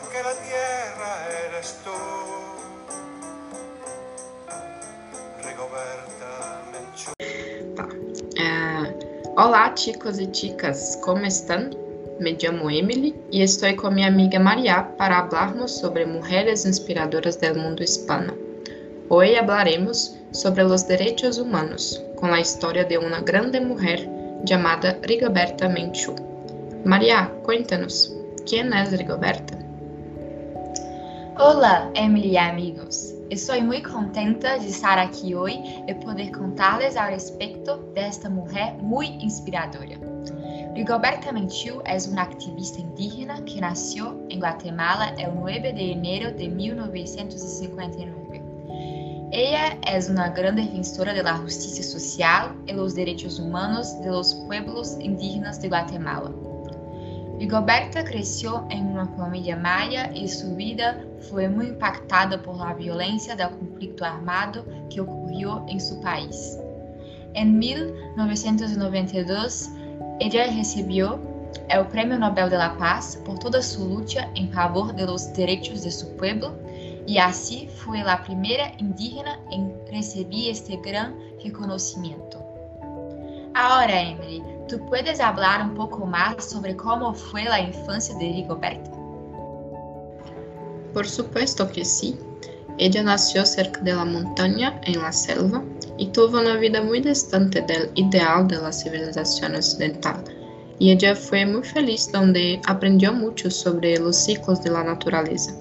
porque tierra. Tá. É, olá, chicos e chicas, como estão? Me chamo Emily e estou com minha amiga Maria para falarmos sobre mulheres inspiradoras do mundo hispano. Hoje falaremos sobre os direitos humanos, com a história de uma grande mulher chamada Rigoberta Menchú. Maria, cuéntanos, quem é Rigoberta? Olá, Emily e amigos. Estou muito contenta de estar aqui hoje e poder contar-lhes a respeito desta mulher muito inspiradora. Rigoberta Menchú é uma ativista indígena que nasceu em Guatemala el 9 de enero de 1959. Ella é uma grande defensora da justiça social e dos direitos humanos de los pueblos indígenas de Guatemala. Rigoberta cresceu em uma família maya e sua vida foi muito impactada por la violência do conflito armado que ocorreu em seu país. Em 1992, ella recibió el Premio Nobel de la Paz por toda su lucha en favor de los derechos de su pueblo y así fue la primera indígena en recibir este gran reconocimiento. Ahora, Emily, ¿tú puedes hablar un poco más sobre cómo fue la infancia de Rigoberta? Por supuesto que sí. Ella nació cerca de la montaña, en la selva, y tuvo una vida muy distante del ideal de la civilización occidental. Y ella fue muy feliz donde aprendió mucho sobre los ciclos de la naturaleza.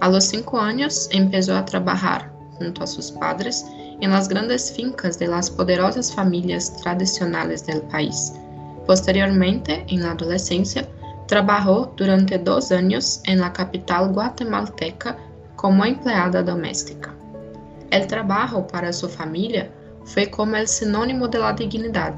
A los cinco años empezó a trabajar, junto a sus padres, en las grandes fincas de las poderosas familias tradicionales del país. Posteriormente, en la adolescencia, trabajó durante dos años en la capital guatemalteca como empleada doméstica. El trabajo para su familia fue como el sinónimo de la dignidad,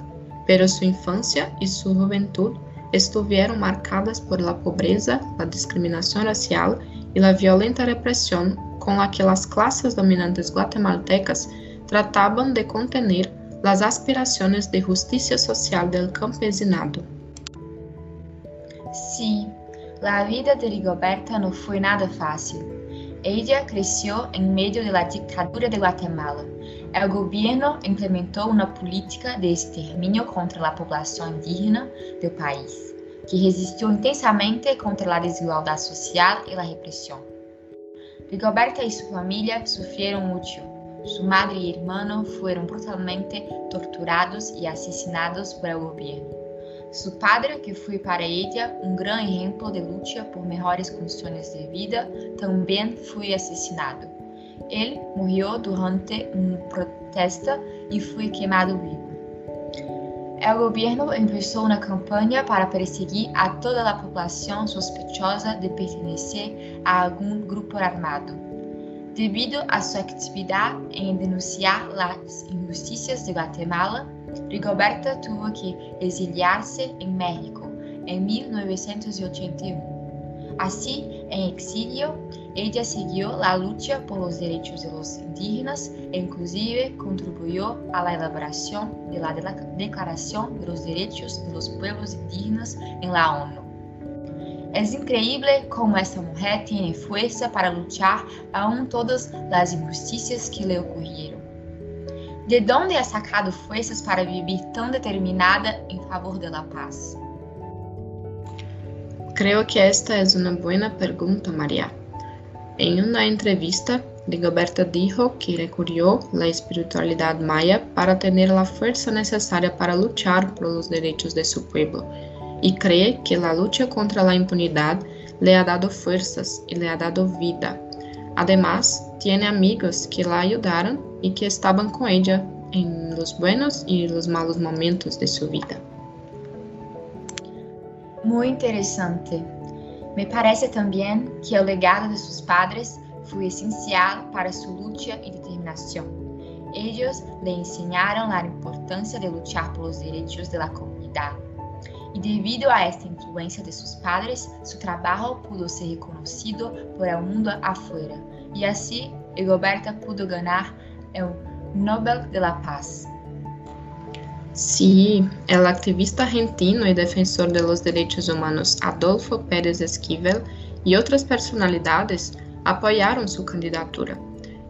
pero su infancia y su juventud estuvieron marcadas por la pobreza, la discriminación racial y la violenta represión con la que las clases dominantes guatemaltecas trataban de contener las aspiraciones de justicia social del campesinado. Sí, la vida de Rigoberta no fue nada fácil. Ella creció en medio de la dictadura de Guatemala. El gobierno implementó una política de exterminio contra la población indígena del país, que resistió intensamente contra la desigualdad social y la represión. Rigoberta y su familia sufrieron mucho. Su madre y hermano fueron brutalmente torturados y asesinados por el gobierno. Su padre, que foi para ella um grande exemplo de luta por melhores condições de vida, também foi assassinado. Ele morreu durante uma protesta e foi queimado vivo. O governo começou uma campanha para perseguir a toda a população suspeitosa de pertencer a algum grupo armado. Devido a sua atividade em denunciar as injustiças de Guatemala, Rigoberta tuvo que exiliar-se em México em 1981. Así, en exilio, ella siguió la lucha por los derechos de los indígenas e inclusive contribuyó a la elaboración de la Declaración de los Derechos de los Pueblos Indígenas en la ONU. Es increíble como esta mujer tiene fuerza para luchar aún todas las injusticias que le ocurrieron. De onde ha sacado fuerzas para vivir tão determinada em favor de la paz? Creo que esta es una buena pregunta, María. En una entrevista, Rigoberta dijo que recurrió la espiritualidad maya para tener la fuerza necesaria para luchar por los derechos de su pueblo y cree que la lucha contra la impunidad le ha dado fuerzas y le ha dado vida. Además, tiene amigos que la ayudaron y que estaban con ella en los buenos y los malos momentos de su vida. Muy interesante. Me parece también que el legado de sus padres fue esencial para su lucha y determinación. Ellos le enseñaron la importancia de luchar por los derechos de la comunidad. Y debido a esta influencia de sus padres, su trabajo pudo ser reconocido por el mundo afuera. Y así, Rigoberta pudo ganar el Nobel de la Paz. Sí, el activista argentino y defensor de los derechos humanos Adolfo Pérez Esquivel y otras personalidades apoyaron su candidatura.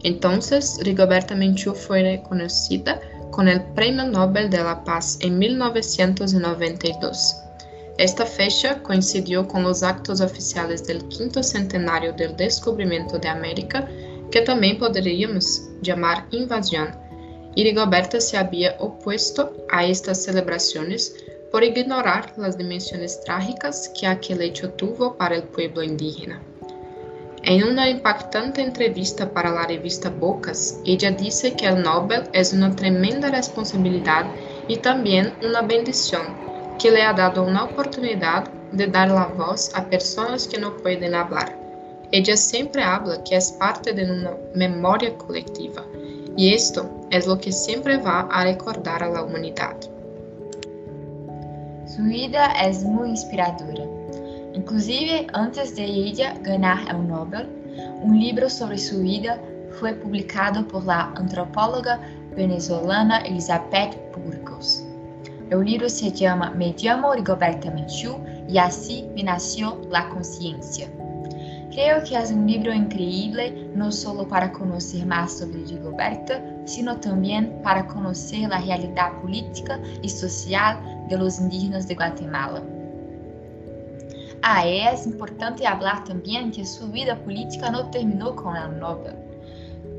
Entonces, Rigoberta Menchú fue reconocida con el Premio Nobel de la Paz en 1992. Esta fecha coincidió con los actos oficiales del quinto centenario del descubrimiento de América, que también podríamos llamar invasión, y se había opuesto a estas celebraciones por ignorar las dimensiones trágicas que aquel hecho tuvo para el pueblo indígena. En una impactante entrevista para la revista Bocas, ella dice que el Nobel es una tremenda responsabilidad y también una bendición que le ha dado una oportunidad de dar la voz a personas que no pueden hablar. Ella siempre habla que es parte de una memoria colectiva y esto es lo que siempre va a recordar a la humanidad. Su vida es muy inspiradora. Inclusive, antes de ella ganar el Nobel, un libro sobre su vida fue publicado por la antropóloga venezolana Elizabeth Burgos. El libro se llama Me llamo Rigoberta Menchú y así me nació la conciencia. Creo que es un libro increíble no solo para conocer más sobre Rigoberta, sino también para conocer la realidad política y social de indígenas de Guatemala. Ah, é importante falar também que sua vida política não terminou com o Nobel.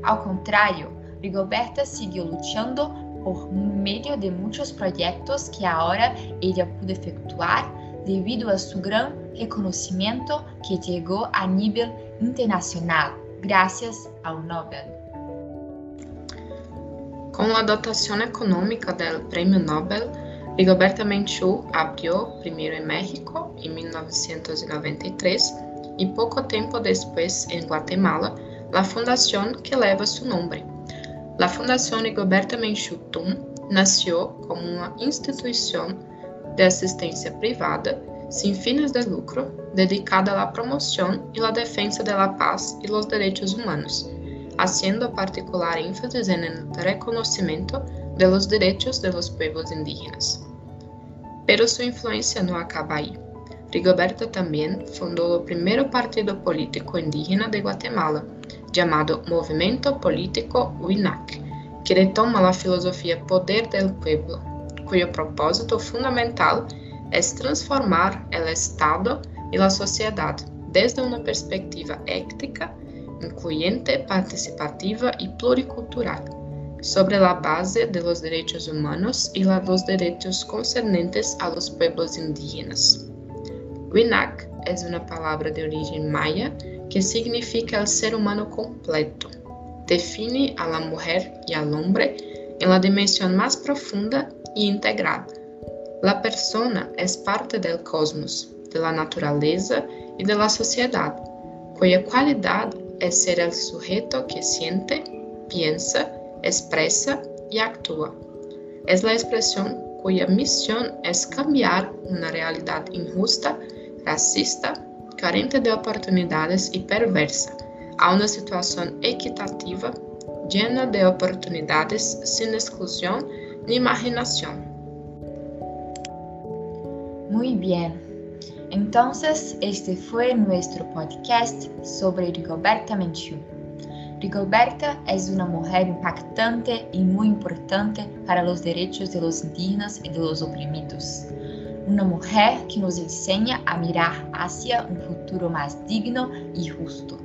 Ao contrário, Rigoberta seguiu lutando por meio de muitos projetos que agora ela pudo efetuar devido a seu grande reconhecimento que chegou a nível internacional, graças ao Nobel. Com a dotação econômica do Prêmio Nobel, Rigoberta Menchú abrió primero en México en 1993 y poco tiempo después en Guatemala la fundación que lleva su nombre. La Fundación Rigoberta Menchú TUM nació como una institución de asistencia privada sin fines de lucro dedicada a la promoción y la defensa de la paz y los derechos humanos, haciendo particular énfasis en el reconocimiento de los derechos de los pueblos indígenas. Pero su influencia no acaba ahí. Rigoberta también fundó el primer partido político indígena de Guatemala, llamado Movimiento Político UINAC, que retoma la filosofía Poder del Pueblo, cuyo propósito fundamental es transformar el Estado y la sociedad desde una perspectiva ética, incluyente, participativa y pluricultural sobre la base de los humanos y la los derechos concernentes a los pueblos indígenas. Winak es una palabra de origen maya que significa el ser humano completo. Define a la mujer y al hombre en la dimensión más profunda y integral. La persona es parte del cosmos, de la naturaleza y de la sociedad, cuya cualidad es ser el sujeto que siente, piensa expresa y actúa. Es la expresión cuya misión es cambiar una realidad injusta, racista, carente de oportunidades y perversa a una situación equitativa, llena de oportunidades sin exclusión ni imaginación. Muy bien. Entonces, este fue nuestro podcast sobre Rigoberta Menchú. Rigoberta es una mujer impactante y muy importante para los derechos de los indígenas y de los oprimidos. Una mujer que nos enseña a mirar hacia un futuro más digno y justo.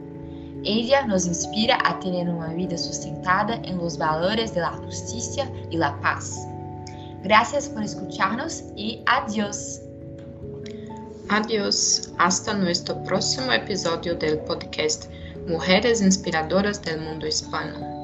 Ella nos inspira a tener una vida sustentada en los valores de la justicia y la paz. Gracias por escucharnos y adiós. Adiós. Hasta nuestro próximo episodio del podcast Mujeres Inspiradoras del Mundo Hispano.